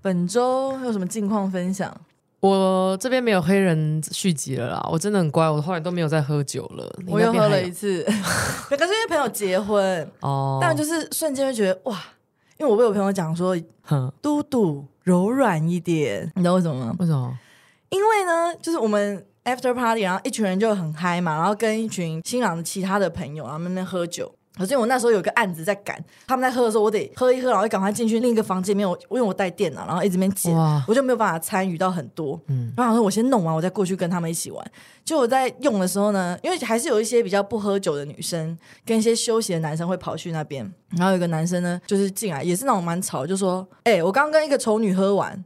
本周有什么近况分享？我这边没有黑人续集了啦，我真的很乖，我后来都没有再喝酒了。我又喝了一次，可是因为朋友结婚，哦，但就是瞬间就觉得哇，因为我被我朋友讲说，哼，嘟嘟柔软一点，你知道为什么吗？为什么？因为呢，就是我们 after party，然后一群人就很嗨嘛，然后跟一群新郎的其他的朋友，然后在那边喝酒。可是我那时候有个案子在赶，他们在喝的时候，我得喝一喝，然后就赶快进去另一个房间里面。我因为我带电脑，然后一直边剪，我就没有办法参与到很多。嗯然后想说我先弄完，我再过去跟他们一起玩。就我在用的时候呢，因为还是有一些比较不喝酒的女生，跟一些休息的男生会跑去那边。然后有一个男生呢，就是进来，也是那种蛮吵，就说：“哎、我刚刚跟一个丑女喝完。”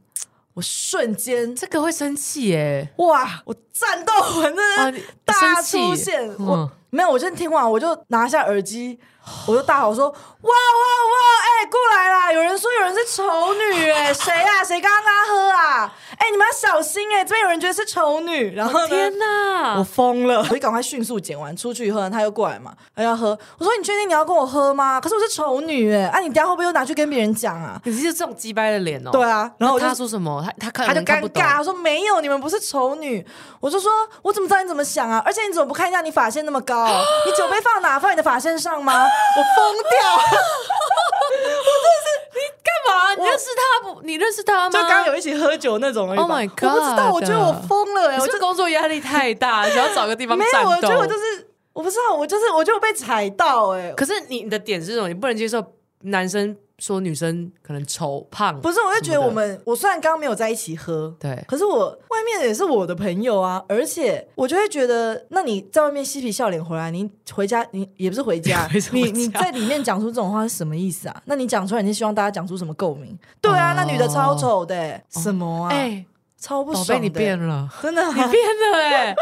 我瞬间这个会生气耶！哇，我战斗魂真啊，的大出现。嗯我没有，我真听完，我就拿下耳机，我就大吼说：“哇哇哇！哎、过来啦！有人说有人是丑女、哎，谁啊？谁刚刚他喝啊？哎、你们要小心哎、这边有人觉得是丑女。然后天哪！我疯了！我就赶快迅速剪完，出去以后呢，他又过来嘛，他要喝。我说：“你确定你要跟我喝吗？可是我是丑女哎、啊，你等一下会不会又拿去跟别人讲啊？”你是这种鸡掰的脸哦。对啊，然后他说什么？他他看他就尴尬，他说没有，你们不是丑女。我就说，我怎么知道你怎么想啊？而且你怎么不看一下你发线那么高？你酒杯放哪？放你的发线上吗？我疯掉！我真是，你干嘛？你认识他不？你认识他吗？就刚刚有一起喝酒那种而已吧 Oh my god！我不知道，我觉得我疯了哎、我就你是工作压力太大，想要找个地方 没有，我。觉得我就是我不知道，我就是我就被踩到哎、可是你你的点是什么？你不能接受男生说女生可能丑胖，不是，我就觉得我们，我虽然刚刚没有在一起喝，对可是我外面也是我的朋友啊，而且我就会觉得，那你在外面嬉皮笑脸回来，你回家你也不是回家 你你在里面讲出这种话是什么意思啊？那你讲出来，你是希望大家讲出什么共鸣？对啊，那女的超丑的、欸什么啊？哎，超不爽的、宝贝，你变了，真的啊、你变了哎。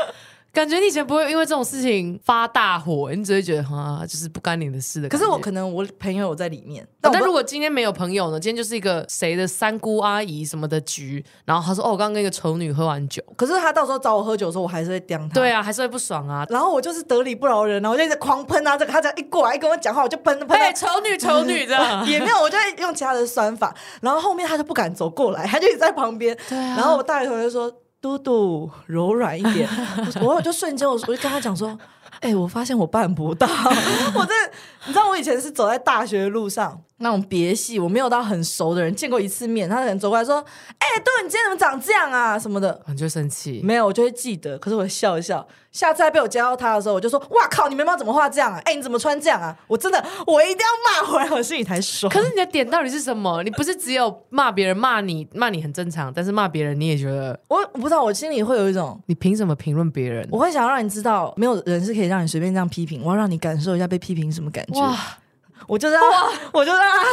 感觉你以前不会因为这种事情发大火，你只会觉得哈，就是不干你的事的。可是我可能我朋友有在里面，但如果今天没有朋友呢？今天就是一个谁的三姑阿姨什么的局，然后他说：“哦，我刚刚跟一个丑女喝完酒。可是他到时候找我喝酒的时候，我还是会刁他。”对啊，还是会不爽啊。然后我就是得理不饶人，然后我就一直狂喷啊，这个他只要一过来一跟我讲话，我就喷喷他对，丑女丑女这样。也没有，我就会用其他的算法，然后后面他就不敢走过来，他就一直在旁边。对啊然后我大学同学说：“嘟嘟柔软一点。我”我就瞬间我我就跟他讲说：“哎、我发现我办不到，我真的，你知道我以前是走在大学的路上。”那种别系，我没有到很熟的人，见过一次面，他可能走过来说：“哎、杜，你今天怎么长这样啊？”什么的，你就生气。没有，我就会记得。可是我笑一笑，下次再被我加到他的时候，我就说：“哇靠，你眉毛怎么画这样啊？哎、你怎么穿这样啊？”我真的，我一定要骂回来，我心里才爽。可是你的点到底是什么？你不是只有骂别人，骂你，骂你很正常，但是骂别人你也觉得我我不知道，我心里会有一种，你凭什么评论别人？我会想要让你知道，没有人是可以让你随便这样批评，我要让你感受一下被批评什么感觉。哇，我就让他，我就让他，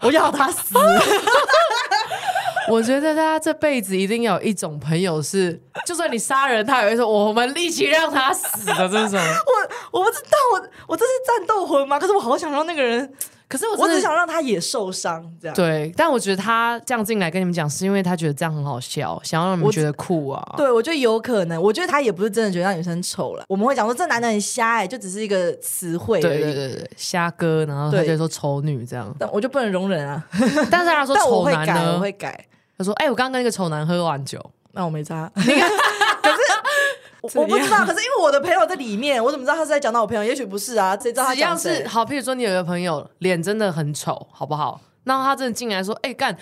我要他死。我觉得大家这辈子一定有一种朋友是，就算你杀人，他也会说我们一起让他死的这种。我我不知道，我我这是战斗魂吗？可是我好想让那个人，可是我我只想让他也受伤，这样。对，但我觉得他这样进来跟你们讲，是因为他觉得这样很好笑，想要让你们觉得酷啊。对，我觉得有可能。我觉得他也不是真的觉得那女生丑了。我们会讲说这男的很瞎哎、就只是一个词汇对。对对对，瞎哥，然后他对就说丑女这样，但我就不能容忍啊！但是他说 丑会改，男呢我，会改。他说：“哎、我刚刚跟一个丑男喝完酒，那我没差。我我不知道，可是因为我的朋友在里面，我怎么知道他是在讲到我朋友？也许不是啊，谁知道他只要讲谁是好，譬如说你有一个朋友脸真的很丑，好不好？然后他真的进来说：‘哎、干，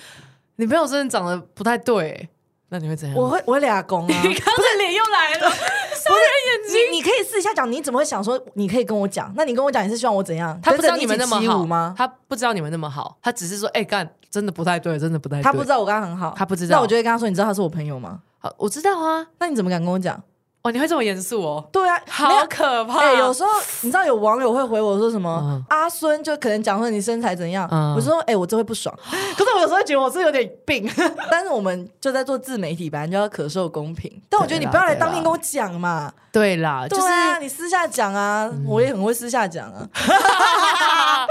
你朋友真的长得不太对、那你会怎样？我会我会俩公啊！你刚才脸又来了，杀人眼睛。你你可以试一下讲，你怎么会想说你可以跟我讲？那你跟我讲，你是希望我怎样？他不知道跟着你们那么好一起起舞吗？他不知道你们那么好，他只是说：‘哎、干，真的不太对，真的不太对。’他不知道我刚刚很好，他不知道那我就会跟他说：“你知道他是我朋友吗好，我知道啊。？”那你怎么敢跟我讲？哦，你会这么严肃哦？对啊，没好有可怕！哎、有时候你知道有网友会回我说什么？嗯阿孙就可能讲说你身材怎样，嗯我说哎、我真会不爽。可是我有时候觉得我是有点病，但是我们就在做自媒体，本来就要可受公平。但我觉得你不要来当面跟我讲嘛，对啦，就是对啊，你私下讲啊，我也很会私下讲啊。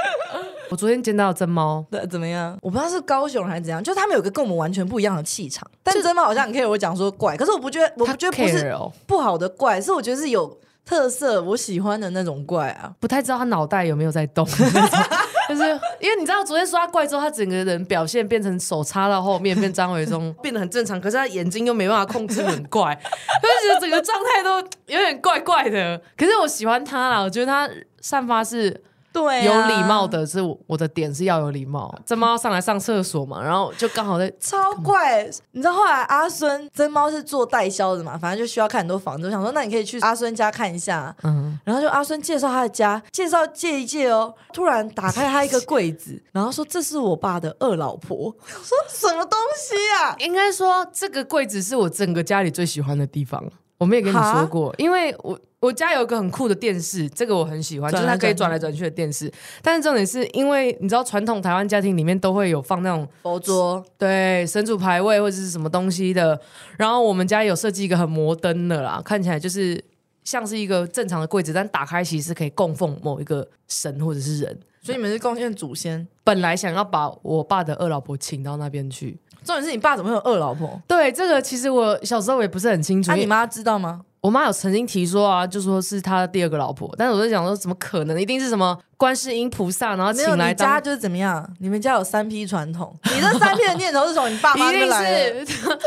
我昨天见到真猫，对，怎么样？我不知道是高雄还是怎样，就是他们有个跟我们完全不一样的气场。但真猫好像很 care 我讲说怪，可是我不觉得，我不觉得不是不好的怪，是我觉得是有特色，我喜欢的那种怪啊。不太知道他脑袋有没有在动 就是因为你知道，昨天说他怪之后，他整个人表现变成手插到后面，变张伟忠，变得很正常。可是他眼睛又没办法控制，很怪，就觉得整个状态都有点怪怪的。可是我喜欢他啦，我觉得他散发是。对，有礼貌的是我的点是要有礼貌。真猫上来上厕所嘛，然后就刚好在超怪。你知道后来阿孙真猫是做代销的嘛，反正就需要看很多房子。我想说，那你可以去阿孙家看一下。嗯，然后就阿孙介绍他的家，介绍借一借哦。突然打开他一个柜子，然后说这是我爸的二老婆。我说什么东西啊？应该说这个柜子是我整个家里最喜欢的地方。我没有跟你说过，因为我。我家有一个很酷的电视，这个我很喜欢，就是它可以转来转去的电视。但是重点是因为你知道，传统台湾家庭里面都会有放那种佛桌，对，神主牌位或者是什么东西的。然后我们家有设计一个很摩登的啦，看起来就是像是一个正常的柜子，但打开其实可以供奉某一个神或者是人。所以你们是贡献祖先。本来想要把我爸的二老婆请到那边去，重点是你爸怎么会有二老婆？对，这个其实我小时候也不是很清楚。那你妈知道吗？我妈有曾经提说啊，就说是他的第二个老婆，但是我在想说，怎么可能？一定是什么观世音菩萨，然后请来。你家就是怎么样？你们家有三批传统，你这三批的念头是从你爸妈来的，这是怎么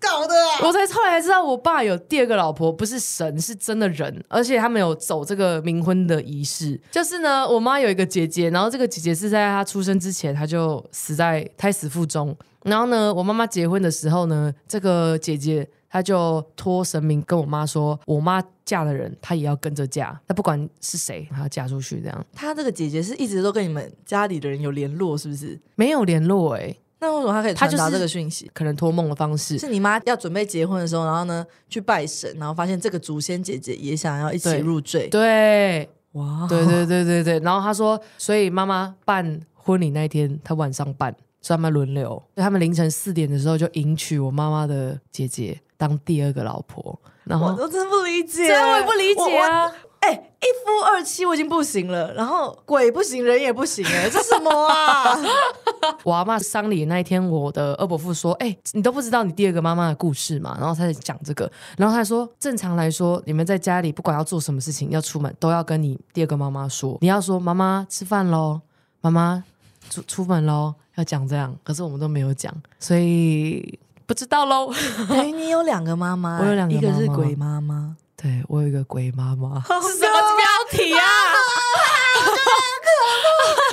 搞的啊？我才后来才知道，我爸有第二个老婆，不是神，是真的人，而且他们有走这个冥婚的仪式。就是呢，我妈有一个姐姐，然后这个姐姐是在她出生之前，她就死在胎死腹中。然后呢，我妈妈结婚的时候呢，这个姐姐。她就托神明跟我妈说，我妈嫁的人，她也要跟着嫁。她不管是谁，她要嫁出去这样。她这个姐姐是一直都跟你们家里的人有联络，是不是？没有联络哎，那为什么他可以传达这个讯息？可能托梦的方式。是你妈要准备结婚的时候，然后呢去拜神，然后发现这个祖先姐姐也想要一起入赘。对，哇，对对对对对。然后他说，所以妈妈办婚礼那一天，她晚上办，所以他们轮流。他们凌晨四点的时候就迎娶我妈妈的姐姐。当第二个老婆，然后我真不理解，真我也不理解啊！哎，一夫二妻我已经不行了，然后鬼不行，人也不行，哎，这什么啊？我阿妈丧礼那一天，我的二伯父说：“哎，你都不知道你第二个妈妈的故事嘛？”然后他在讲这个，然后他说：“正常来说，你们在家里不管要做什么事情，要出门都要跟你第二个妈妈说，你要说妈妈吃饭喽，妈妈出出门喽，要讲这样。可是我们都没有讲，所以。”不知道喽。哎，你有两个妈妈，我有两个，一个是鬼妈妈，对我有一个鬼妈妈。什么标题啊？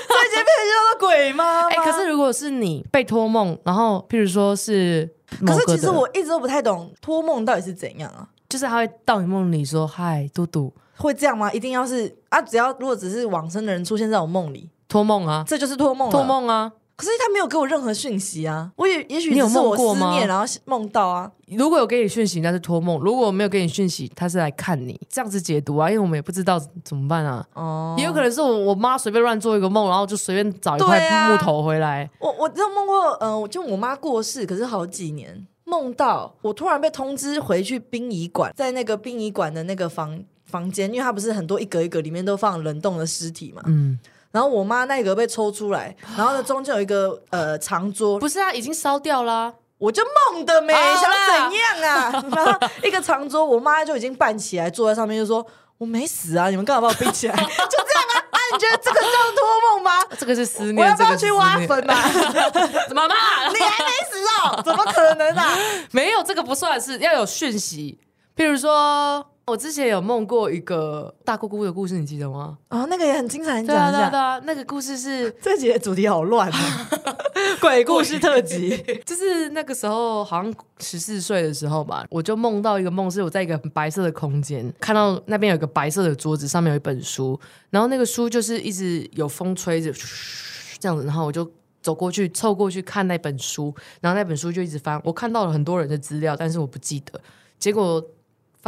最近被叫做鬼妈妈。哎，可是如果是你被托梦，然后譬如说是，可是其实我一直都不太懂托梦到底是怎样啊？就是他会到你梦里说：“嗨，嘟嘟，会这样吗？一定要是啊？只要如果只是往生的人出现在我梦里，托梦啊，这就是托梦，托梦啊。”可是他没有给我任何讯息啊！我也也许你有梦过吗？然后梦到啊。如果有给你讯息，那是托梦；如果没有给你讯息，他是来看你。这样子解读啊，因为我们也不知道怎么办啊。哦。也有可能是我我妈随便乱做一个梦，然后就随便找一块木头回来。我我有梦过，嗯，就我妈过世，可是好几年，梦到我突然被通知回去殡仪馆，在那个殡仪馆的那个房房间，因为它不是很多一格一格，里面都放冷冻的尸体嘛。嗯。然后我妈那个被抽出来，然后呢中间有一个呃长桌，不是啊，已经烧掉了，我就梦的没想怎样啊？然后一个长桌，我妈就已经搬起来坐在上面，就说我没死啊，你们干嘛把我逼起来？就这样啊？啊，你觉得这个叫托梦吗？这个是思念，我要不要去挖坟啊？妈妈，你还没死哦？怎么可能啊？没有这个不算是要有讯息，譬如说。我之前有梦过一个大姑姑的故事，你记得吗？啊，那个也很精彩，你讲一下。对啊，那个故事是 这集的主题好乱啊，鬼故事特辑。就是那个时候，好像十四岁的时候吧，我就梦到一个梦，是我在一个白色的空间，看到那边有个白色的桌子，上面有一本书，然后那个书就是一直有风吹着，这样子，然后我就走过去，凑过去看那本书，然后那本书就一直翻，我看到了很多人的资料，但是我不记得，结果。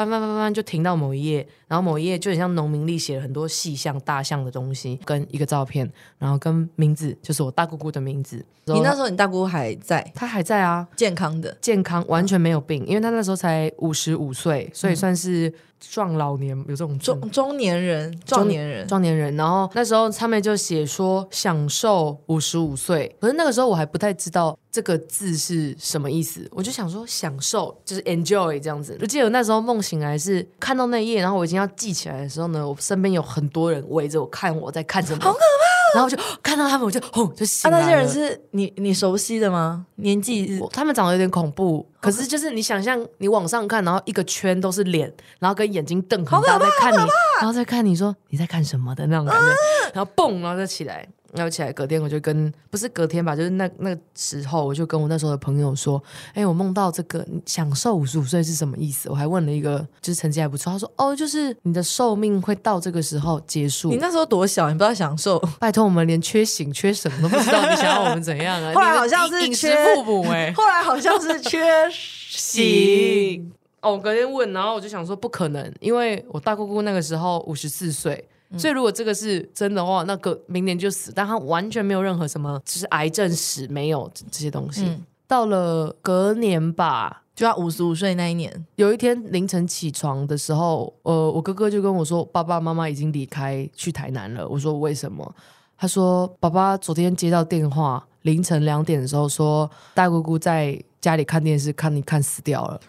翻翻翻翻就停到某一页，然后某一页就很像农民历写了很多细项大项的东西，跟一个照片，然后跟名字，就是我大姑姑的名字。你那时候你大姑还在？她还在啊，健康的，健康完全没有病，因为她那时候才五十五岁，所以算是。壮老年有这种中中年人、壮年人、壮年人，然后那时候他们就写说享受五十五岁，可是那个时候我还不太知道这个字是什么意思，我就想说享受就是 enjoy 这样子。我记得那时候梦醒来是看到那页，然后我已经要记起来的时候呢，我身边有很多人围着我看我在看什么，好可怕。然后我就看到他们，我就轰就啊，醒来了。那些人是你你熟悉的吗？年纪他们长得有点恐怖，可是就是你想象你往上看，然后一个圈都是脸，然后跟眼睛瞪很大在看你，然后再看你说你在看什么的那种感觉，然后蹦，然后再起来。然后起来，隔天我就跟不是隔天吧，就是那那个时候，我就跟我那时候的朋友说：“哎、我梦到这个，享受五十五岁是什么意思？”我还问了一个，就是成绩还不错，他说：“哦，就是你的寿命会到这个时候结束。你”那时候多小，你不知道享受。拜托，我们连缺醒缺什么都不知道，你想要我们怎样啊？后来好像是饮食缺父母哎、后来好像是缺醒，哦，我隔天问，然后我就想说不可能，因为我大姑姑那个时候五十四岁，嗯所以如果这个是真的话，那个明年就死，但他完全没有任何什么，就是癌症史没有这这些东西。嗯到了隔年吧，就他五十五岁那一年，有一天凌晨起床的时候，呃，我哥哥就跟我说，爸爸妈妈已经离开去台南了。我说为什么？他说爸爸昨天接到电话，凌晨两点的时候说大姑姑在家里看电视，看你看死掉了。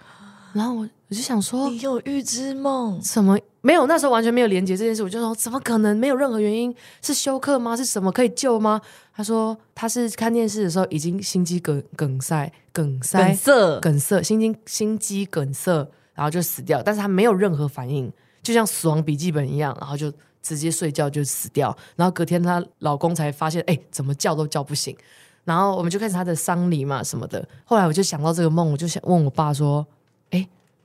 然后我我就想说，你有预知梦，什么没有？那时候完全没有连接这件事，我就说怎么可能？没有任何原因，是休克吗？是什么可以救吗？他说他是看电视的时候已经心肌梗梗塞、梗塞、梗塞，梗塞、心肌心肌梗塞，然后就死掉，但是他没有任何反应，就像死亡笔记本一样，然后就直接睡觉就死掉。然后隔天她老公才发现，哎，怎么叫都叫不醒。然后我们就开始他的丧礼嘛什么的。后来我就想到这个梦，我就想问我爸说，哎，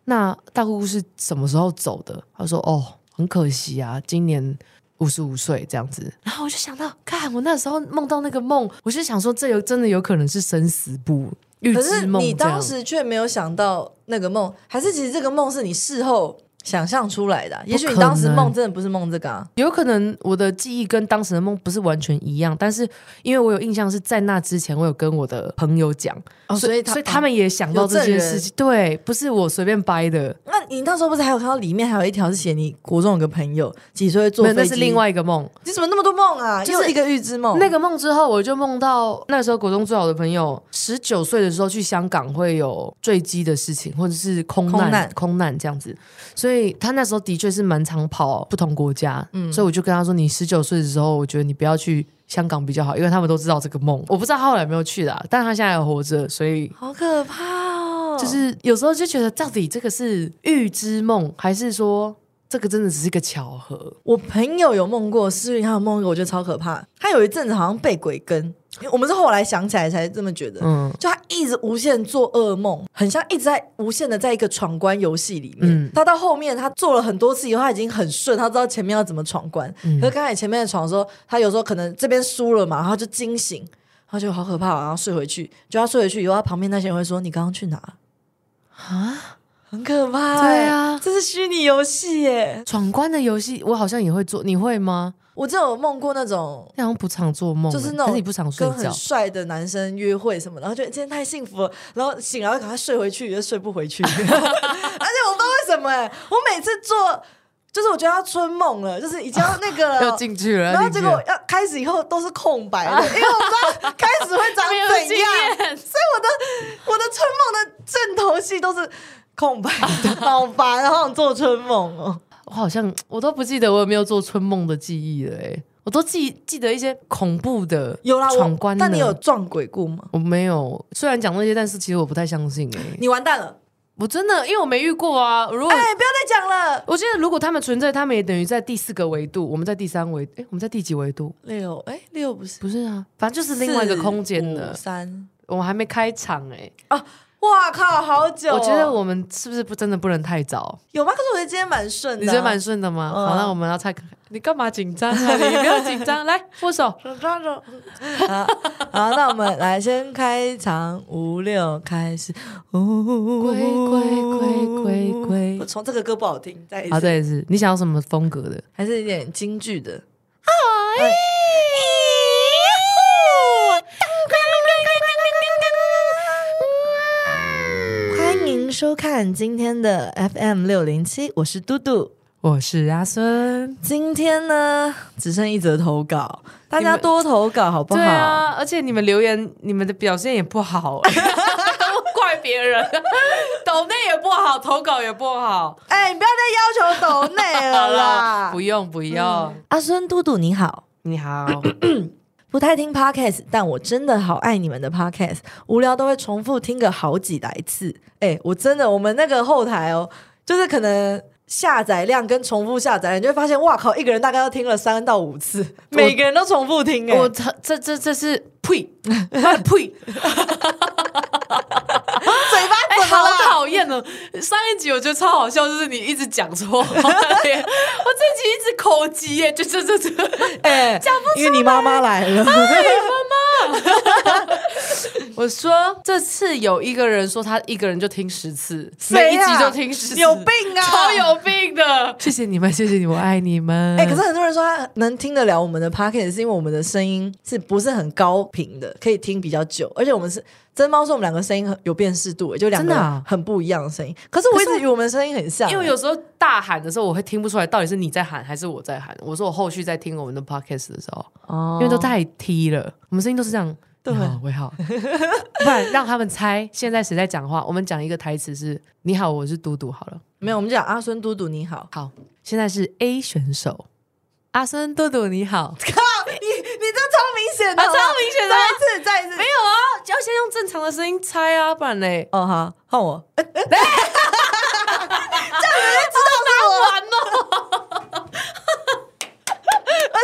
那大姑姑是什么时候走的？他说，哦，很可惜啊，今年。五十五岁这样子，然后我就想到，看我那时候梦到那个梦，我就想说，这有真的有可能是生死簿预可是知梦可是。你当时却没有想到那个梦，还是其实这个梦是你事后想象出来的啊、也许你当时梦真的不是梦这个啊。有可能我的记忆跟当时的梦不是完全一样，但是因为我有印象是在那之前，我有跟我的朋友讲，哦，所所以他所以他们也想到这件事情，对，不是我随便掰的，那你那时候不是还有看到里面还有一条是写你国中有个朋友几岁会坐飞机？那是另外一个梦。你怎么那么多梦啊？就是又一个预知梦，那个梦之后，我就梦到那时候国中最好的朋友，十九岁的时候去香港会有坠机的事情，或者是空难、空难空难这样子。所以他那时候的确是蛮常跑不同国家，嗯，所以我就跟他说：“你十九岁的时候，我觉得你不要去香港比较好，因为他们都知道这个梦。我不知道他后来有没有去啦，但他现在还活着，所以好可怕哦！就是有时候就觉得，到底这个是预知梦，还是说这个真的只是一个巧合？我朋友有梦过，思云他有梦过，我觉得超可怕。他有一阵子好像被鬼跟，我们是后来想起来才这么觉得。嗯就他一直无限做噩梦，很像一直在无限的在一个闯关游戏里面。嗯他到后面他做了很多次以后，他已经很顺，他知道前面要怎么闯关。嗯可是刚才前面的闯的时候，他有时候可能这边输了嘛，然后就惊醒，然后就好可怕哦，然后睡回去。就他睡回去以后，他旁边那些人会说：“你刚刚去哪？”啊，很可怕、对啊这是虚拟游戏耶。闯关的游戏我好像也会做，你会吗？我就有梦过那种那好像不常做梦欸，就是那种你不常睡跟很觉。帅的男生约会什么，然后觉得今天太幸福了，然后醒来要赶快睡回去，又睡不回去，而且我不知道为什么哎、我每次做就是我觉得要春梦了，就是已经要那个 要了。进去了，然后结果要开始以后都是空白的，因为我不知道开始会长怎样，所以我的我的春梦的正头戏都是空白的，好烦，然后想做春梦哦。我好像我都不记得我有没有做春梦的记忆了，哎，我都记记得一些恐怖的有啦，我闯关的，但你有撞鬼故吗？我没有，虽然讲那些，但是其实我不太相信，哎，你完蛋了！我真的因为我没遇过啊。如果哎、不要再讲了。我觉得如果他们存在，他们也等于在第四个维度，我们在第三维，哎，我们在第几维度？六哎、六不是不是啊，反正就是另外一个空间的。三。我们还没开场哎、哇靠，好久哦、我觉得我们是不是不真的不能太早？有吗？可是我觉得今天蛮顺的、啊，你觉得蛮顺的吗？嗯好，那我们要猜看看。你干嘛紧张啊？你不要紧张，来握手。手抓着。好，好，那我们来先开场，五六开始。呜龟龟龟龟龟我。从这个歌不好听，再一好，次，这也是你想要什么风格的？还是有点京剧的。欢收看今天的 FM 六零七，我是嘟嘟。我是阿孙。今天呢，只剩一则投稿，大家多投稿好不好？对啊，而且你们留言，你们的表现也不好，都 怪别人，抖内也不好，投稿也不好。哎、你不要再要求抖内了啦！不 用不用，阿孙嘟嘟你好，你好，不太听 podcast，但我真的好爱你们的 podcast，无聊都会重复听个好几来次。哎、我真的，我们那个后台哦，就是可能下载量跟重复下载量，你就会发现，哇靠，一个人大概要听了三到五次，每个人都重复听、哎，我这这这这是呸，呸，嘴巴哎、好怎么了？讨厌哦！上一集我觉得超好笑，就是你一直讲错话，我这集一直口急耶，就这这这，哎、讲不因为你妈妈来了，我说这次有一个人说他一个人就听十次，啊每一集就听十次，有病啊超有病的！谢谢你们，谢谢你们，我爱你们。哎、可是很多人说他能听得了我们的 podcast，是因为我们的声音是不是很高频的，可以听比较久，而且我们是真猫说我们两个声音很有辨识度，就两个真的啊很不一样的声音。可是我一直以为我们的声音很像，因为有时候大喊的时候，我会听不出来到底是你在喊还是我在喊。我说我后续在听我们的 podcast 的时候，哦因为都太 T 了，我们声音都是这样。对你好，我好，不然让他们猜现在谁在讲话。我们讲一个台词是“你好，我是嘟嘟”好了。没有，我们讲阿孙嘟嘟你好，好，现在是 A 选手，阿孙嘟嘟你好。靠你你这超明显的，超明显的啊再一次再一次没有啊，就要先用正常的声音猜啊，不然嘞，哦好换我，哎完了。而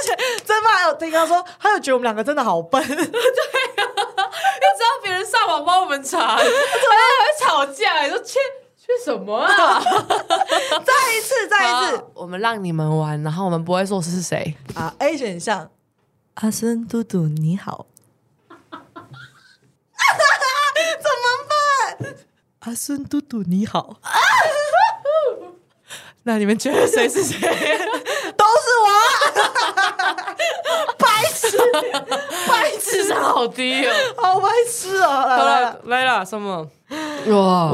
且真爸还有听他说，他又觉得我们两个真的好笨，对，又知道别人上网帮我们查，还还会吵架，你说缺缺什么啊？再一次再一次我们让你们玩，然后我们不会说是谁。啊 A 选项，阿孙嘟嘟你好，怎么办？阿孙嘟嘟你好，那你们觉得谁是谁？都是我，白痴，白痴智，商好低哦！好白痴哦！来好了，来了，什么？哇，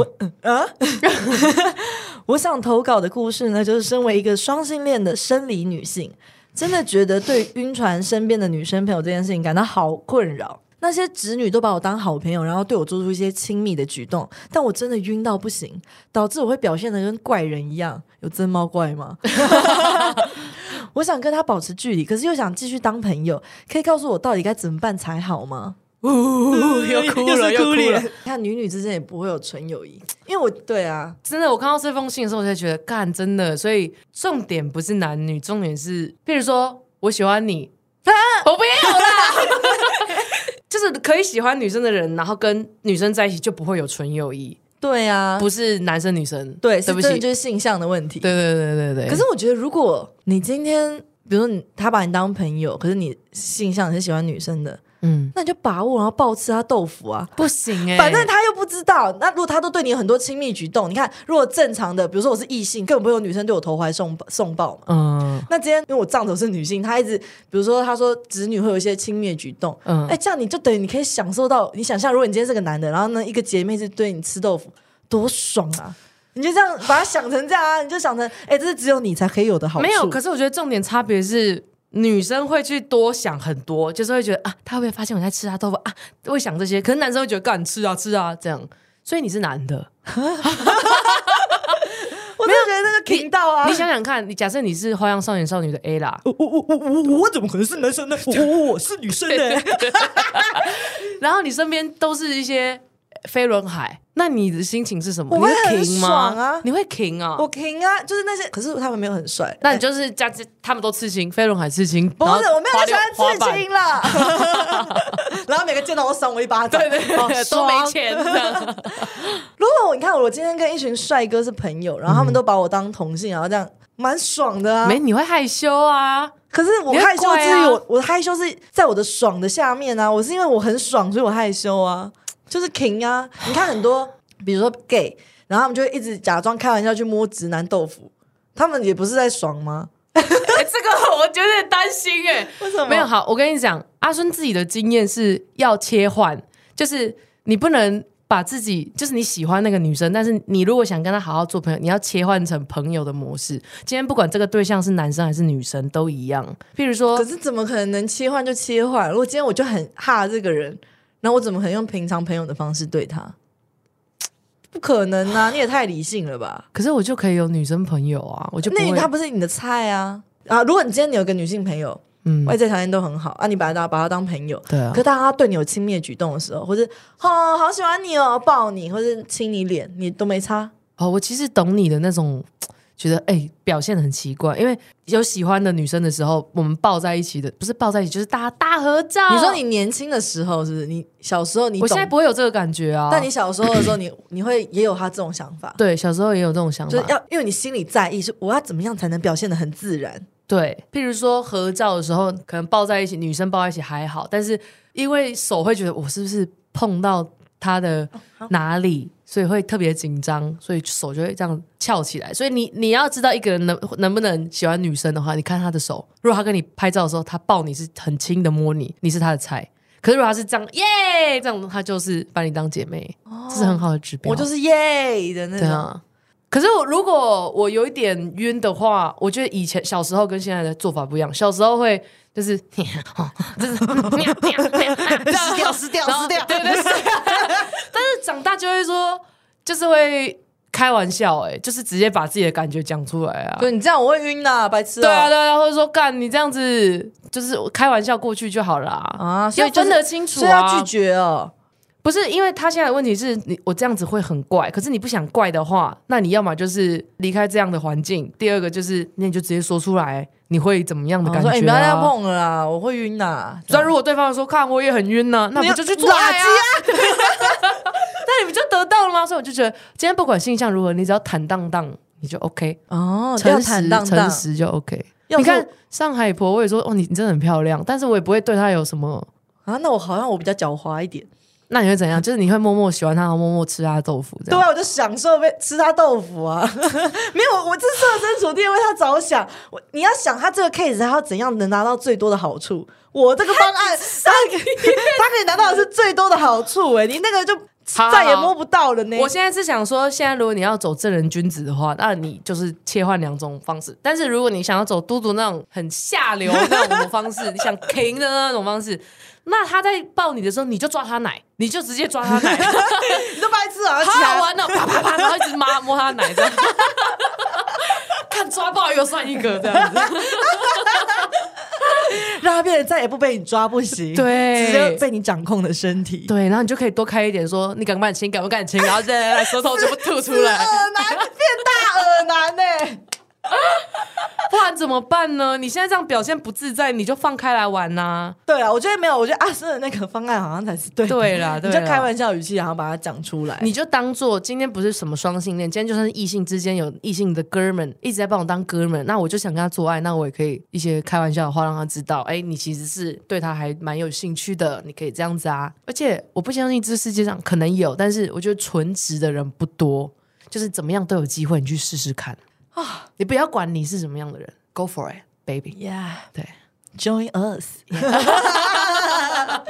我想投稿的故事呢，就是身为一个双性恋的生理女性，真的觉得对晕船身边的女生朋友这件事情感到好困扰。那些直女都把我当好朋友，然后对我做出一些亲密的举动，但我真的晕到不行，导致我会表现的跟怪人一样。有真猫怪吗？我想跟他保持距离，可是又想继续当朋友，可以告诉我到底该怎么办才好吗？又 哭了，又哭了。。看女女之间也不会有纯友谊，因为我对啊，真的，我看到这封信的时候，我才觉得，干，真的。所以重点不是男女，重点是，譬如说我喜欢你，我不要啦。就是可以喜欢女生的人，然后跟女生在一起就不会有纯友谊，对啊，不是男生女生。对，是不起，就是性向的问题。对对对对对。可是我觉得，如果你今天，比如说你他把你当朋友，可是你性向是喜欢女生的，嗯，那你就把握，然后暴吃他豆腐啊。不行哎、反正他又不知道，那如果他都对你有很多亲密举动，你看，如果正常的，比如说我是异性，根本不会有女生对我投怀送送抱嘛。嗯那今天因为我丈头是女性，她一直比如说她说子女会有一些亲密举动，嗯哎、这样你就等于你可以享受到，你想象如果你今天是个男的，然后呢一个姐妹是对你吃豆腐，多爽啊！你就这样把它想成这样啊，你就想成，哎、这是只有你才可以有的好处。没有。可是我觉得重点差别是。女生会去多想很多，就是会觉得啊，他会不会发现我在吃他豆腐啊？会想这些。可是男生会觉得干吃啊吃啊这样，所以你是男的，我就觉得那个频道啊，你想想看，你假设你是花样少年少女的 A 啦，我我我我我我怎么可能是男生呢？我我我是女生呢。然后你身边都是一些飞轮海，那你的心情是什么？我会你很 king 吗？爽啊你会 king 啊？我停啊，就是那些，可是他们没有很帅。那你就是加他们都刺青，飞轮海刺青，不是，我没有喜欢刺青了。然后每个见到我赏我一巴掌，对对好对，都没爽钱这样。如果我你看，我今天跟一群帅哥是朋友，然后他们都把我当同性，然后这样蛮爽的啊。没，你会害羞啊。可是我害羞之余，我我害羞是在我的爽的下面啊。我是因为我很爽，所以我害羞啊，就是 king 啊。你看很多，比如说 gay，然后他们就会一直假装开玩笑去摸直男豆腐，他们也不是在爽吗？哎、这个我有点担心哎、为什么没有好，我跟你讲，阿孙自己的经验是要切换，就是你不能把自己，就是你喜欢那个女生，但是你如果想跟她好好做朋友，你要切换成朋友的模式。今天不管这个对象是男生还是女生都一样。譬如说可，是怎么可能能切换就切换？如果今天我就很怕这个人，然后我怎么可能用平常朋友的方式对他？不可能啊！你也太理性了吧？可是我就可以有女生朋友啊，我就那你他不是你的菜啊啊！如果你今天你有个女性朋友，嗯，外在条件都很好啊，你把他把他当朋友。对啊可，当他对你有亲密的举动的时候，或者哦好喜欢你哦，抱你，或者亲你脸，你都没差。哦，我其实懂你的那种，觉得哎、表现的很奇怪，因为有喜欢的女生的时候，我们抱在一起的，不是抱在一起，就是大大合照。你说你年轻的时候是不是？你小时候你我现在，不会有这个感觉啊，但你小时候的时候，你你会也有他这种想法，对小时候也有这种想法，就是要因为你心里在意，是我要怎么样才能表现的很自然。对，譬如说合照的时候，可能抱在一起，女生抱在一起还好，但是因为手会觉得我是不是碰到她的哪里，所以会特别紧张，所以手就会这样翘起来。所以你你要知道一个人能能不能喜欢女生的话，你看他的手，如果他跟你拍照的时候，他抱你是很轻的摸你，你是他的菜。可是如果他是这样耶这样，他就是把你当姐妹，这是很好的指标。我就是耶的那种。对啊。可是我如果我有一点晕的话，我觉得以前小时候跟现在的做法不一样。小时候会就是就是撕掉撕掉然后撕掉对对对。长大就会说，就是会开玩笑、哎，就是直接把自己的感觉讲出来啊。对你这样我会晕呐，白痴、哦。对啊，对啊，或者说干你这样子，就是开玩笑过去就好了啊，所以就是要分得清楚所以要啊。拒绝哦。不是，因为他现在的问题是你我这样子会很怪，可是你不想怪的话，那你要么就是离开这样的环境，第二个就是那你就直接说出来，你会怎么样的感觉、哎，你不要再碰了啦，我会晕呐。虽然如果对方说看我也很晕呢、那不就去做爱啊？那你不就得到了吗？所以我就觉得，今天不管性向如何，你只要坦荡荡，你就 OK，哦，要诚实坦荡荡诚。实就 OK。你看上海婆，我也说哦，你你真的很漂亮，但是我也不会对她有什么。啊，那我好像我比较狡猾一点。那你会怎样？就是你会默默喜欢她，然后默默吃她的豆腐，这样。对啊，我就享受被吃他豆腐啊！没有，我这设身处地为他着想。我你要想他这个 case，他要怎样能拿到最多的好处？我这个方案，他他 可以拿到的是最多的好处、哎，你那个就好再也摸不到了呢。我现在是想说，现在如果你要走正人君子的话，那你就是切换两种方式。但是如果你想要走嘟嘟那种很下流那种方式，你想 king 的那种方式，那他在抱你的时候，你就抓他奶，你就直接抓他奶，你都白痴啊！好起来好玩哦，啪啪啪，然后一直摸摸他奶这样。看抓爆一个算一个这样子，让他变得再也不被你抓不行，对只有被你掌控的身体。对，然后你就可以多开一点，说你敢不敢亲，敢不敢亲，然后再来来舌头全部吐出来，耳男变大耳男呢、不然怎么办呢？你现在这样表现不自在，你就放开来玩呐、对啊，我觉得没有，我觉得阿生的那个方案好像才是对的。对啦对啦你就开玩笑语气，然后把它讲出来。你就当做今天不是什么双性恋，今天就算是异性之间有异性的哥们一直在帮我当哥们，那我就想跟他做爱，那我也可以一些开玩笑的话让他知道，哎，你其实是对他还蛮有兴趣的，你可以这样子啊。而且我不相信这世界上可能有，但是我觉得纯直的人不多，就是怎么样都有机会，你去试试看啊！你不要管你是什么样的人，Go for it, baby。Yeah, 对，join us。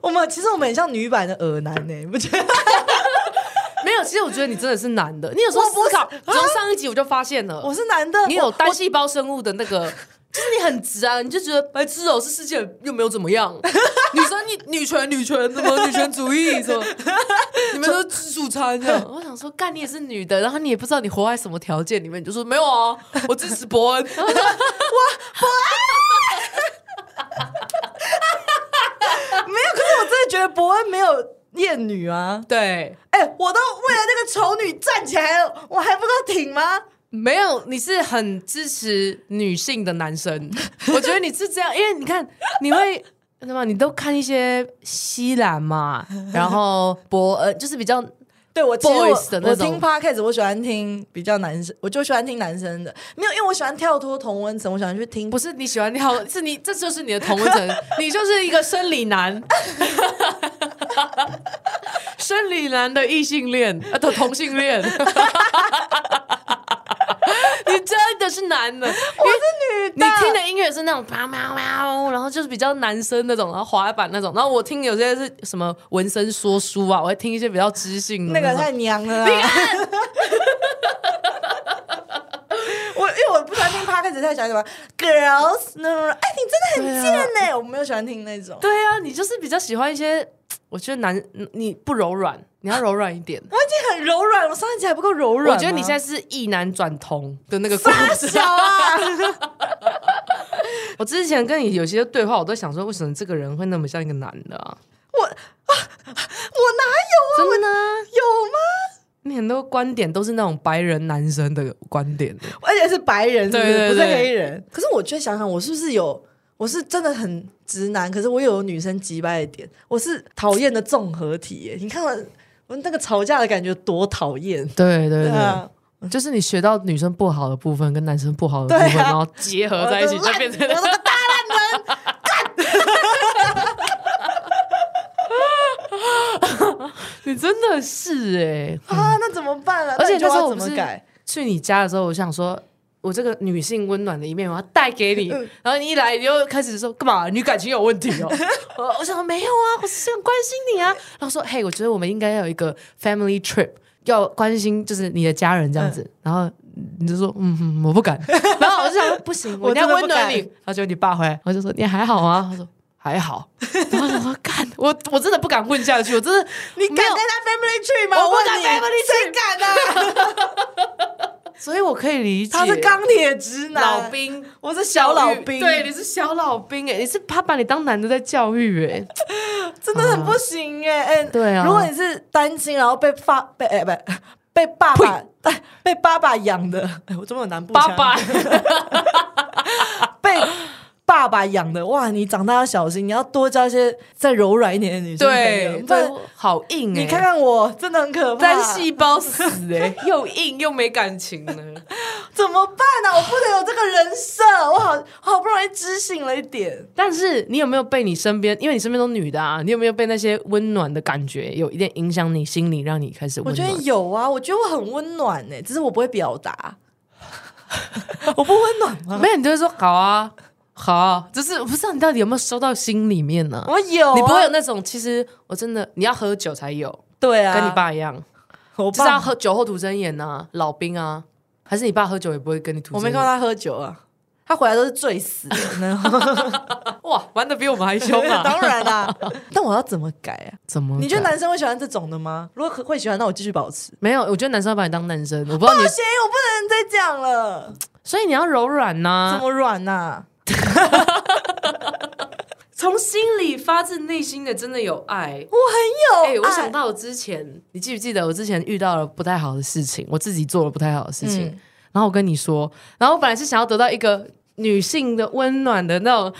我们其实我们很像女版的耳男呢、欸不觉得？没有，其实我觉得你真的是男的，你有时候思考，从上一集我就发现了，我是男的，你有单细胞生物的那个，就是你很直啊，你就觉得白痴哦，是世界又没有怎么样，女生你女权女权什么女权主义什么，你们都自助餐这样。我想说，干你也是女的，然后你也不知道你活在什么条件里面，你就说没有啊，我支持伯恩。我说没有，可是我真的觉得伯恩没有厌女啊。对，哎、我都为了那个丑女站起来了，我还不够挺吗？没有，你是很支持女性的男生，我觉得你是这样，因为你看你会。什么？你都看一些西兰嘛，然后博呃就是比较对我其实 Boys 的我我那种听 podcast，我喜欢听比较男生，我就喜欢听男生的，没有，因为我喜欢跳脱同温层，我喜欢去听不是你喜欢跳，是你这就是你的同温层，你就是一个生理男，生理男的异性恋呃的同性恋，你真的是男的，我是女的。你听的音乐是那种喵喵喵，然后就是比较男生那种，然后滑板那种，然后我听有些是什么纹身说书啊，我会听一些比较知性的种。那个太娘了、啊。我因为我不喜欢听 podcast，太喜欢什么？Girls 那种，哎，你真的很贱呢、我没有喜欢听那种。对啊，你就是比较喜欢一些，我觉得男你不柔软，你要柔软一点。我已经很柔软，我上一集还不够柔软。我觉得你现在是异男转同的那个过程。大小啊！我之前跟你有些对话，我都想说，为什么这个人会那么像一个男的啊？我啊，我哪有啊？真的啊，有吗？你很多观点都是那种白人男生的观点的。而且是白人，是不是对对不是黑人？可是我却想想，我是不是有？我是真的很直男，可是我有女生击败的点，我是讨厌的综合体耶。你看我我那个吵架的感觉多讨厌，对对对，啊，就是你学到女生不好的部分跟男生不好的部分，啊然后结合在一起，就变成烂我是个大烂人。你真的是哎、啊，那怎么办啊？而且那时候我不是怎么改？去你家的时候，我想说。我这个女性温暖的一面，我要带给你。嗯然后你一来，你就开始说干嘛？你感情有问题哦？我我想说没有啊，我是很关心你啊。然后说，嘿，我觉得我们应该要有一个 family trip，要关心就是你的家人这样子。然后你就说，嗯哼，我不敢。然后我就想说，不行，我一定要温暖你。然后就你爸回来，我就说你还好吗？他说还好。然后我干，我我真的不敢问下去，我真的你敢跟他 family tree 吗？我不敢 family 谁敢啊？所以我可以理解。他是钢铁直男，老，兵，我是小老兵，对，你是小老兵哎，你是他把你当男的在教育哎，真的很不行哎、哎、对啊。如果你是单亲，然后被发被哎、不被爸爸 被爸爸养的，哎、我这么有南部腔。爸爸，被爸爸养的，哇！你长大要小心，你要多交一些再柔软一点的女生对不然对，好硬哎，你看看我，真的很可怕。单细胞死哎，又硬又没感情呢。怎么办呢、我不能有这个人设，我好好不容易知性了一点。但是你有没有被你身边，因为你身边都女的啊，你有没有被那些温暖的感觉有一点影响你心里，让你开始我觉？得有啊，我觉得我很温暖呢、只是我不会表达。我不温暖吗？没有，你就会说好啊，好啊，就是我不知道你到底有没有收到心里面呢、我有、啊，你不会有那种，其实我真的你要喝酒才有，对啊，跟你爸一样，我就是要爸，喝酒后吐真言呐、老兵啊，还是你爸喝酒也不会跟你吐？我没看到他喝酒啊，他回来都是醉死的。哇，玩的比我们还凶啊！当然啦，但我要怎么改啊？怎么？你觉得男生会喜欢这种的吗？如果会喜欢，那我继续保持。没有？我觉得男生要把你当男生，我不知道你不，行，我不能再讲了，所以你要柔软呐、怎么软呐？从心里发自内心的真的有爱。我很有哎、我想到我之前，你记不记得我之前遇到了不太好的事情，我自己做了不太好的事情，嗯然后我跟你说，然后我本来是想要得到一个女性的温暖的那种，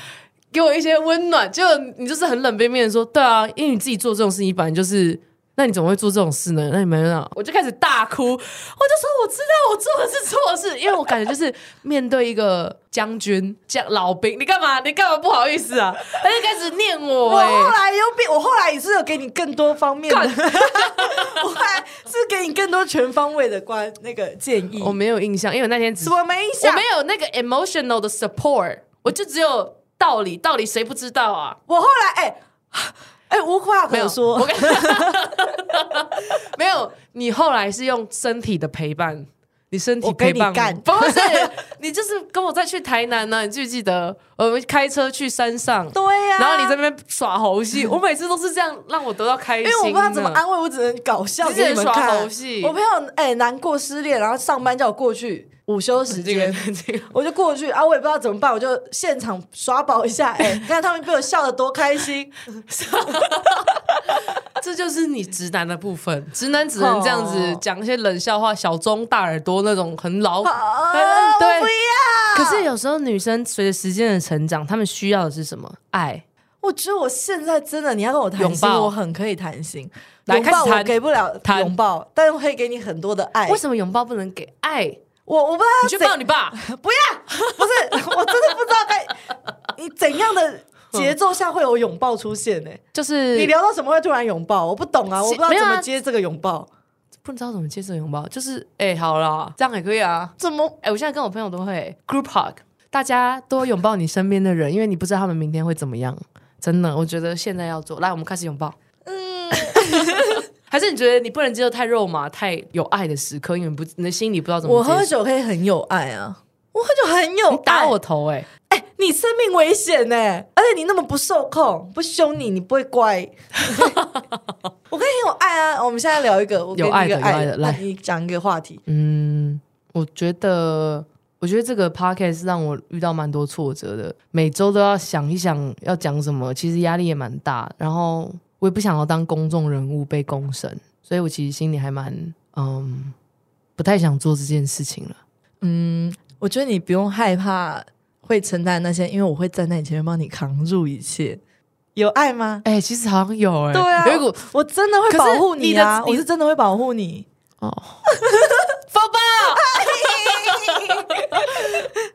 给我一些温暖，就你就是很冷冰冰的说，对啊，因为你自己做这种事，情本来就是。那你怎么会做这种事呢？那你没有，我就开始大哭，我就说我知道我做的是错事，因为我感觉就是面对一个将军、将老兵，你干嘛？你干嘛不好意思啊？他就开始念我、我哎，后来又变，我后来也是有给你更多方面的，我后来是给你更多全方位的关那个建议。我没有印象，因为我那天只什么没印象我象？没有那个 emotional 的 support，我就只有道理，道理谁不知道啊？我后来哎哎，无话可说我。跟 没有，你后来是用身体的陪伴，你身体陪伴干不是你就是跟我再去台南呢、你记不记得我们开车去山上？对呀、然后你在那边耍猴戏，我每次都是这样让我得到开心，因为我不知道怎么安慰，我只能搞笑给你们看猴。戏。我朋友哎、难过失恋，然后上班叫我过去午休时这个间，这 个我就过去啊，我也不知道怎么办，我就现场耍宝一下，哎、你 看他们被我笑得多开心。这就是你直男的部分，直男只能这样子哦讲一些冷笑话，小中大耳朵那种很老。啊，对我不要。可是有时候女生随着时间的成长，她们需要的是什么？爱。我觉得我现在真的，你要跟我谈心，我很可以谈心。拥抱我给不了谈拥抱，但是我可以给你很多的爱。为什么拥抱不能给爱？我我不知道你去抱你爸，不要，不是，我真的不知道该你怎样的节奏下会有拥抱出现呢、就是你聊到什么会突然拥抱？我不懂啊，我不知道怎么接这个拥抱。不知道怎么接这个拥抱，就是哎、好了，这样也可以啊。怎么？哎、我现在跟我朋友都会 group hug，大家多拥抱你身边的人，因为你不知道他们明天会怎么样。真的，我觉得现在要做。来，我们开始拥抱。嗯，还是你觉得你不能接受太肉麻、太有爱的时刻，因为你不你的心里不知道怎么我。喝酒可以很有爱啊，我喝酒很有爱。你打我头哎、哎、你生命危险呢、而且你那么不受控，不凶你，你不会乖。我跟你很有爱啊！我们现在聊一个有爱的有爱的来你讲一个话题。嗯，我觉得我觉得这个 podcast 让我遇到蛮多挫折的，每周都要想一想要讲什么，其实压力也蛮大。然后我也不想要当公众人物被公审，所以我其实心里还蛮嗯不太想做这件事情了。嗯，我觉得你不用害怕会承担那些，因为我会站在你前面帮你扛住一切。有爱吗？哎、其实好像有哎、对啊有一股我真的会保护你啊！我是真的会保护你。哦，放吧。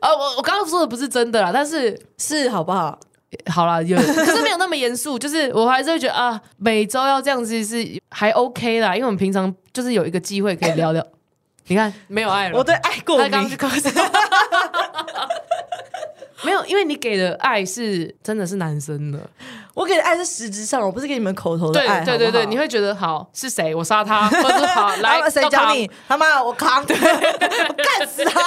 啊，我我刚刚说的不是真的啦，但是是好不好？好啦，有，可是没有那么严肃，就是我还是会觉得啊，每周要这样子是还 OK 啦，因为我们平常就是有一个机会可以聊聊。你看，没有爱了，我对爱过敏他刚刚去。考试，没有，因为你给的爱是真的是男生的，我给的爱是实质上，我不是给你们口头的对爱。对对对，对你会觉得好是谁，我杀他，或者好 来谁教你？他妈，我扛，我干死他！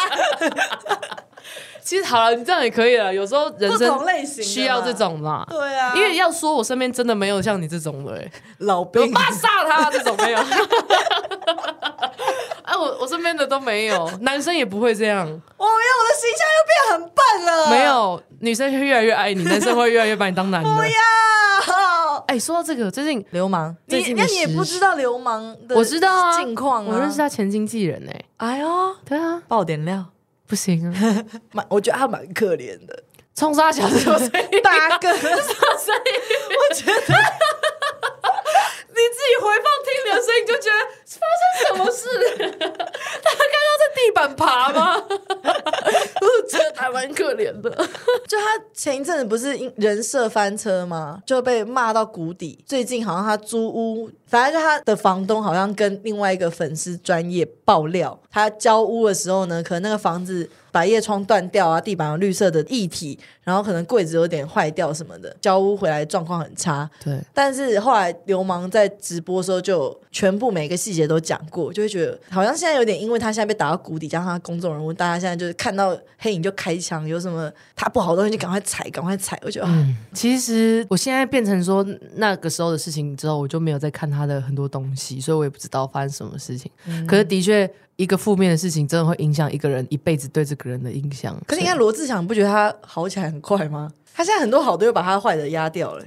其实好了，你这样也可以了。有时候人不生同类型需要这种嘛。对啊，因为要说我身边真的没有像你这种的、欸，老兵比如骂杀他这种没有。啊，我我身边的都没有，男生也不会这样，我没有，我的形象又变很笨了。没，有女生会越来越爱你，男生会越来越把你当男的。不要哎、说到这个，最近流氓。最近你那你也不知道流氓的，我知道啊近况啊。我认识他前经纪人哎、哎呦，对啊，爆点料，不行啊，蛮，我觉得他蛮可怜的。冲杀小是不是？大哥，声音，我觉得你自己回放听你的声音，就觉得发生什么事？他刚刚在地板爬吗？我觉得还蛮可怜的。就他前一阵子不是因人设翻车吗？就被骂到谷底。最近好像他租屋，反正就他的房东好像跟另外一个粉丝专业爆料，他交屋的时候呢，可能那个房子百叶窗断掉啊，地板有绿色的液体，然后可能柜子有点坏掉什么的，交屋回来状况很差。对，但是后来流氓在直播的时候就全部每个细节都讲过，就会觉得好像现在有点，因为他现在被打到谷底，加上他公众人物，大家现在就是看到黑影就开枪，有什么他不好的东西就赶快踩，赶快踩。我觉得、啊其实我现在变成说那个时候的事情之后，我就没有再看他的很多东西，所以我也不知道发生什么事情。可是的确，一个负面的事情真的会影响一个人一辈子对这个人的印象。可是你看罗志祥，不觉得他好起来很快吗？他现在很多好的又把他坏的压掉了。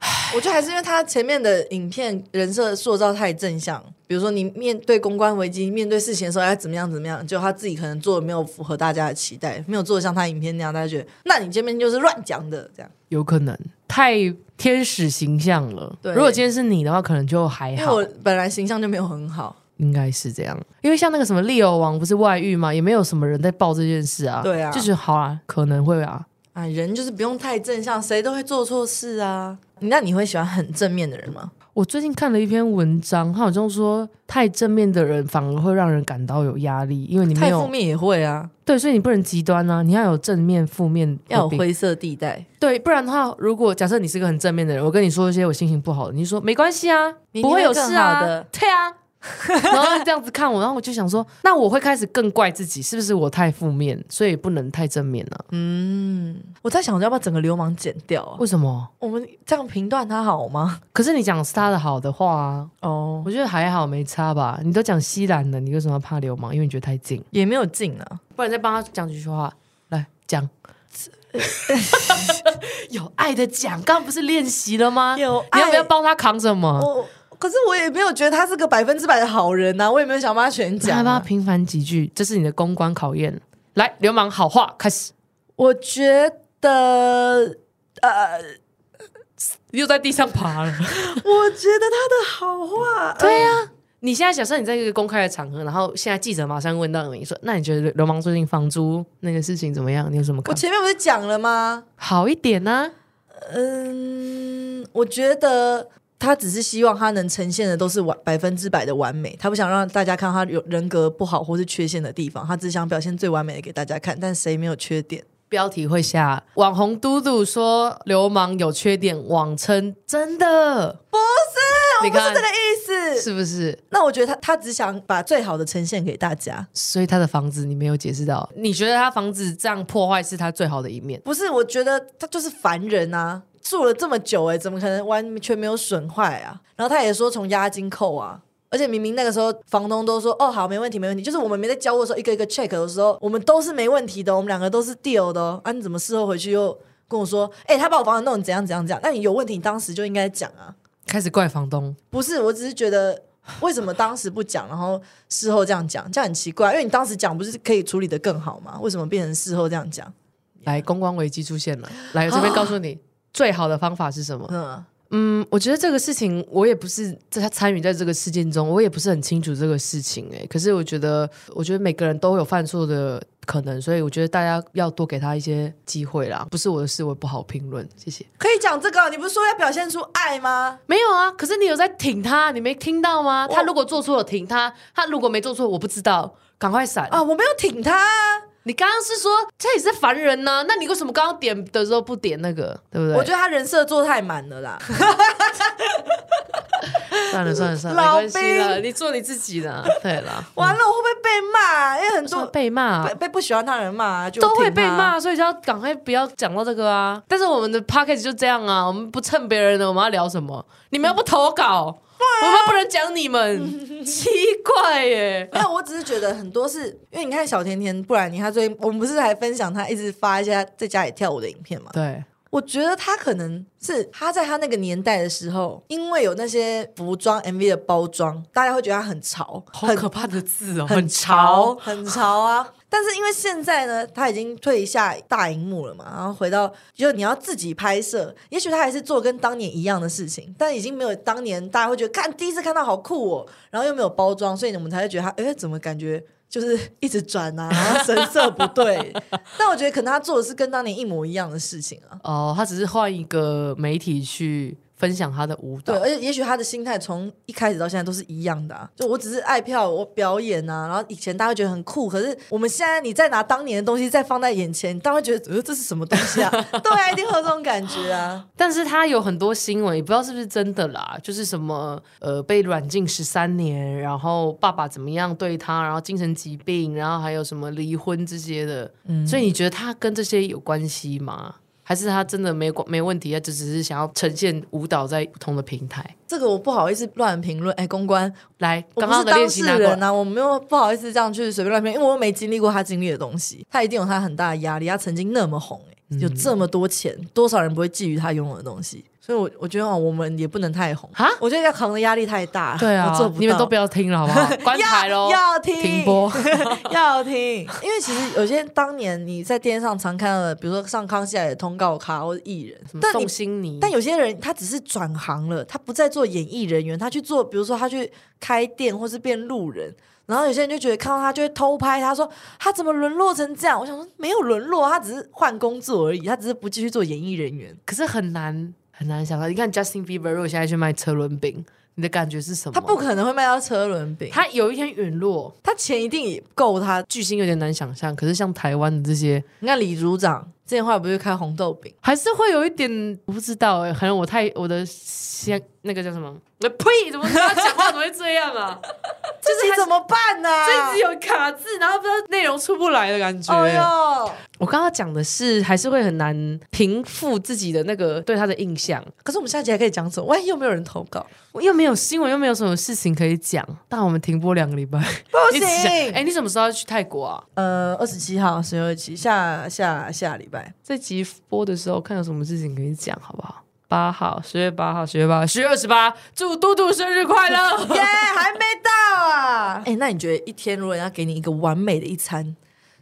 我觉得还是因为他前面的影片人设塑造太正向，比如说你面对公关危机、面对事情的时候要怎么样怎么样，就他自己可能做的没有符合大家的期待，没有做的像他影片那样，大家觉得那你这边就是乱讲的这样。有可能太天使形象了。对如果今天是你的话，可能就还好因为我，本来形象就没有很好，应该是这样。因为像那个什么利欧王不是外遇嘛，也没有什么人在报这件事啊。对啊就是好啊，可能会啊。啊，人就是不用太正向，谁都会做错事啊。那你会喜欢很正面的人吗？我最近看了一篇文章，他好像说太正面的人反而会让人感到有压力，因为你没有太负面也会啊，对，所以你不能极端啊，你要有正面、负面，要有灰色地带。对，不然的话，如果假设你是个很正面的人，我跟你说一些我心情不好的，你就说没关系啊，不会有事啊的，对啊。然后这样子看我，然后我就想说，那我会开始更怪自己，是不是我太负面，所以不能太正面呢、嗯，我在想要不要整个流氓剪掉啊？为什么？我们这样评断他好吗？可是你讲是他的好的话啊，哦，我觉得还好，没差吧？你都讲西兰了，你为什么要怕流氓？因为你觉得太近。也没有近啊。不然再帮他讲几句话，来讲。有爱的讲，刚刚不是练习了吗？有你要不要帮他扛什么？我可是我也没有觉得他是个百分之百的好人呐、我也没有想帮他全来讲、啊。帮他平凡几句，这是你的公关考验。来，流氓好话开始，我觉得，呃，又在地上爬了。我觉得他的好话，对呀、你现在假设你在一个公开的场合，然后现在记者马上问到你说，那你觉得流氓最近房租那个事情怎么样？你有什么我看法？前面不是讲了吗？好一点呢、嗯，我觉得他只是希望他能呈现的都是完百分之百的完美，他不想让大家看他有人格不好或是缺陷的地方，他只想表现最完美的给大家看，但谁没有缺点？标题会下网红嘟嘟说流氓有缺点，网称真的不是，我不是这个意思。是不是？那我觉得他他只想把最好的呈现给大家，所以他的房子你没有解释到，你觉得他房子这样破坏是他最好的一面？不是？我觉得他就是凡人啊，住了这么久、哎，怎么可能完全没有损坏啊？然后他也说从押金扣啊，而且明明那个时候房东都说哦好没问题没问题，就是我们没在交屋的时候一个一个 check 的时候，我们都是没问题的，我们两个都是 deal 的哦。啊，你怎么事后回去又跟我说，哎、他把我房子弄成怎样怎样怎样？那你有问题，你当时就应该讲啊。开始怪房东，不是，我只是觉得为什么当时不讲，然后事后这样讲，这样很奇怪。因为你当时讲不是可以处理的更好吗？为什么变成事后这样讲？来公关危机出现了，来我这边告诉你。最好的方法是什么？嗯，嗯，我觉得这个事情我也不是在参与在这个事件中，我也不是很清楚这个事情哎、可是我觉得，我觉得每个人都有犯错的可能，所以我觉得大家要多给他一些机会啦。不是我的事，我不好评论，谢谢。可以讲这个，你不是说要表现出爱吗？没有啊，可是你有在挺他，你没听到吗？他如果做错了挺他，他如果没做错，我不知道，赶快闪啊，我没有挺他啊，你刚刚是说这也是凡人呢、那你为什么刚刚点的时候不点那个，对不对？我觉得他人设做太满了啦。算了算了算了，没老关系啦，兵你做你自己的，对啦。完了，我会不会被骂？因为很多被骂被被不喜欢他的人骂啊，就都会。被骂，所以就要赶快不要讲到这个啊。但是我们的 p o c k e t 就这样啊，我们不蹭别人的，我们要聊什么？你们又不投稿，我们不能讲你们，奇怪耶。没有，我只是觉得很多是因为你看小甜甜，不然你他最近我们不是还分享他一直发一些在家里跳舞的影片吗？对，我觉得他可能是他在他那个年代的时候，因为有那些服装 MV 的包装，大家会觉得他很潮，很好可怕的字哦，很潮潮，。很潮啊！但是因为现在呢，他已经退下大荧幕了嘛，然后回到就你要自己拍摄，也许他还是做跟当年一样的事情，但已经没有当年大家会觉得看第一次看到好酷哦，然后又没有包装，所以我们才会觉得他哎怎么感觉就是一直转啊，然后神色不对。但我觉得可能他做的是跟当年一模一样的事情啊。哦，他只是换一个媒体去分享他的舞蹈对，。而且也许他的心态从一开始到现在都是一样的、啊，就我只是爱票，我表演啊，然后以前大家会觉得很酷，可是我们现在你再拿当年的东西再放在眼前，你当然会觉得呃这是什么东西啊？对啊，一定会有这种感觉啊。但是他有很多新闻，也不知道是不是真的啦，就是什么呃被软禁十三年，然后爸爸怎么样对他，然后精神疾病，然后还有什么离婚这些的。嗯所以你觉得他跟这些有关系吗？还是他真的没关没问题，啊就只是想要呈现舞蹈在不同的平台？这个我不好意思乱评论，哎，公关，来，我刚刚的不是当事人啊，我没有不好意思这样去随便乱评，因为我又没经历过他经历的东西，他一定有他很大的压力，他曾经那么红、哎，有这么多钱，多少人不会觊觎他拥有的东西？所以我，我觉得哦我们也不能太红哈我觉得要扛的压力太大，对啊做不，到你们都不要听了好不好？关台喽，要要听停播。要听，因为其实有些当年你在电视上常看到的，比如说上康熙来的通告卡或者艺人，但你宋心妮，但有些人他只是转行了，他不再做演艺人员，他去做，比如说他去开店或是变路人。然后有些人就觉得看到他就会偷拍，他说他怎么沦落成这样？我想说没有沦落，他只是换工作而已，他只是不继续做演艺人员。可是很难很难想到。你看 Justin Bieber 如果现在去卖车轮饼，你的感觉是什么？他不可能会卖到车轮饼，他他有一天陨落，他钱一定也够他。巨星有点难想象。可是像台湾的这些，你看李组长之前后来不是开红豆饼，还是会有一点我不知道哎、可能我太我的先那个叫什么？那 呸！怎么他讲话怎么会这样啊？自己怎么办呢、这一直有卡字，然后不知道内容出不来的感觉。哎呦！我刚刚讲的是，还是会很难平复自己的那个对他的印象。可是我们下集还可以讲什么？万一又没有人投稿，又没有新闻，又没有什么事情可以讲，但我们停播两个礼拜，不行。哎、你什么时候要去泰国啊？呃，二十七号、十二期，下下下礼拜。这集播的时候看有什么事情可以讲，好不好？八号，十月八号，十月八号，十月二十八，祝嘟嘟生日快乐！耶、还没到啊！哎、那你觉得一天如果人家给你一个完美的一餐，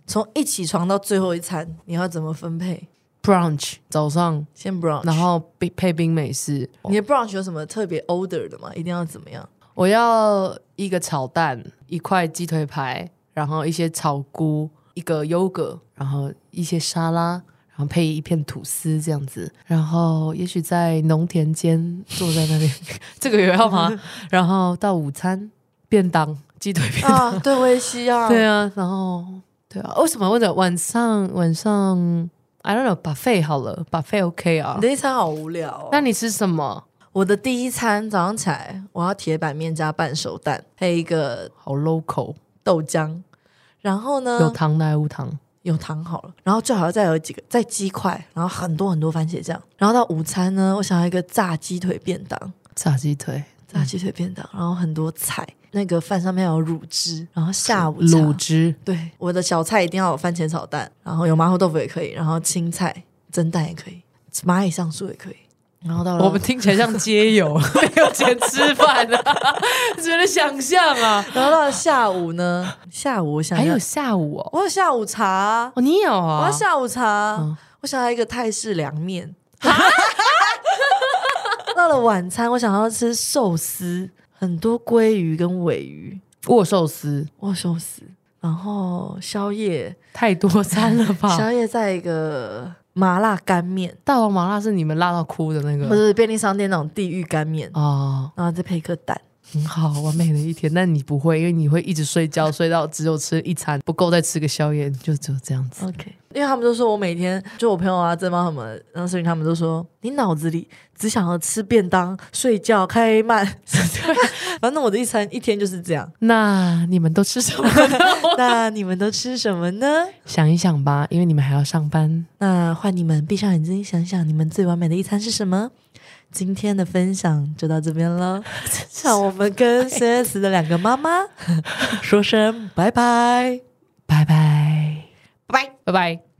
从一起床到最后一餐，你要怎么分配？brunch 早上，先 brunch，然后配配冰美式。你的 brunch 有什么特别 order 的吗？一定要怎么样？我要一个炒蛋，一块鸡腿排，然后一些草菇，一个优格，然后一些沙拉，然后配一片吐司这样子，然后也许在农田间坐在那边，这个有要吗？然后到午餐便当，鸡腿便当，啊，对，我也需要。对啊，然后对啊，为什么或者晚上晚上？I don't know buffet 好了，buffet OK 啊你。的一餐好无聊、哦。那你吃什么？我的第一餐早上起来，我要铁板面加半熟蛋，配一个好 local，豆浆。然后呢，有糖的还是无糖？有糖好了，然后最好再有几个再鸡块，然后很多很多番茄酱。然后到午餐呢，我想要一个炸鸡腿便当，炸鸡腿，炸鸡腿便当，然后很多菜，那个饭上面有乳汁，然后下午茶卤汁，对，我的小菜一定要有番茄炒蛋，然后有麻婆豆腐也可以，然后青菜蒸蛋也可以，蚂蚁上树也可以。然后到了我们听起来像街友，没有钱吃饭的，只能想象啊。然后到了下午呢？下午我想还有下午哦，我有下午茶啊，哦，你有啊我啊要？下午茶，嗯我想要一个泰式凉面。到了晚餐，我想要吃寿司，很多鲑鱼跟尾鱼，握寿司握寿司。然后宵夜，太多餐了吧？宵夜在一个麻辣干面，大王麻辣是你们辣到哭的那个不是便利商店那种地狱干面，哦，然后再配一颗蛋。很好，完美的一天。但你不会，因为你会一直睡觉，睡到只有吃一餐，不够再吃个宵夜，就只有这样子。OK，因为他们都说我每天就我朋友啊、珍猫他们，然后所以他们都说你脑子里只想要吃便当、睡觉、开慢，反正我的一餐一天就是这样。那你们都吃什么？那你们都吃什么呢？想一想吧，因为你们还要上班。那换你们闭上眼睛想想，你们最完美的一餐是什么？今天的分享就到这边了，让我们跟 CS 的两个妈妈说声拜拜，拜拜，拜拜。拜拜。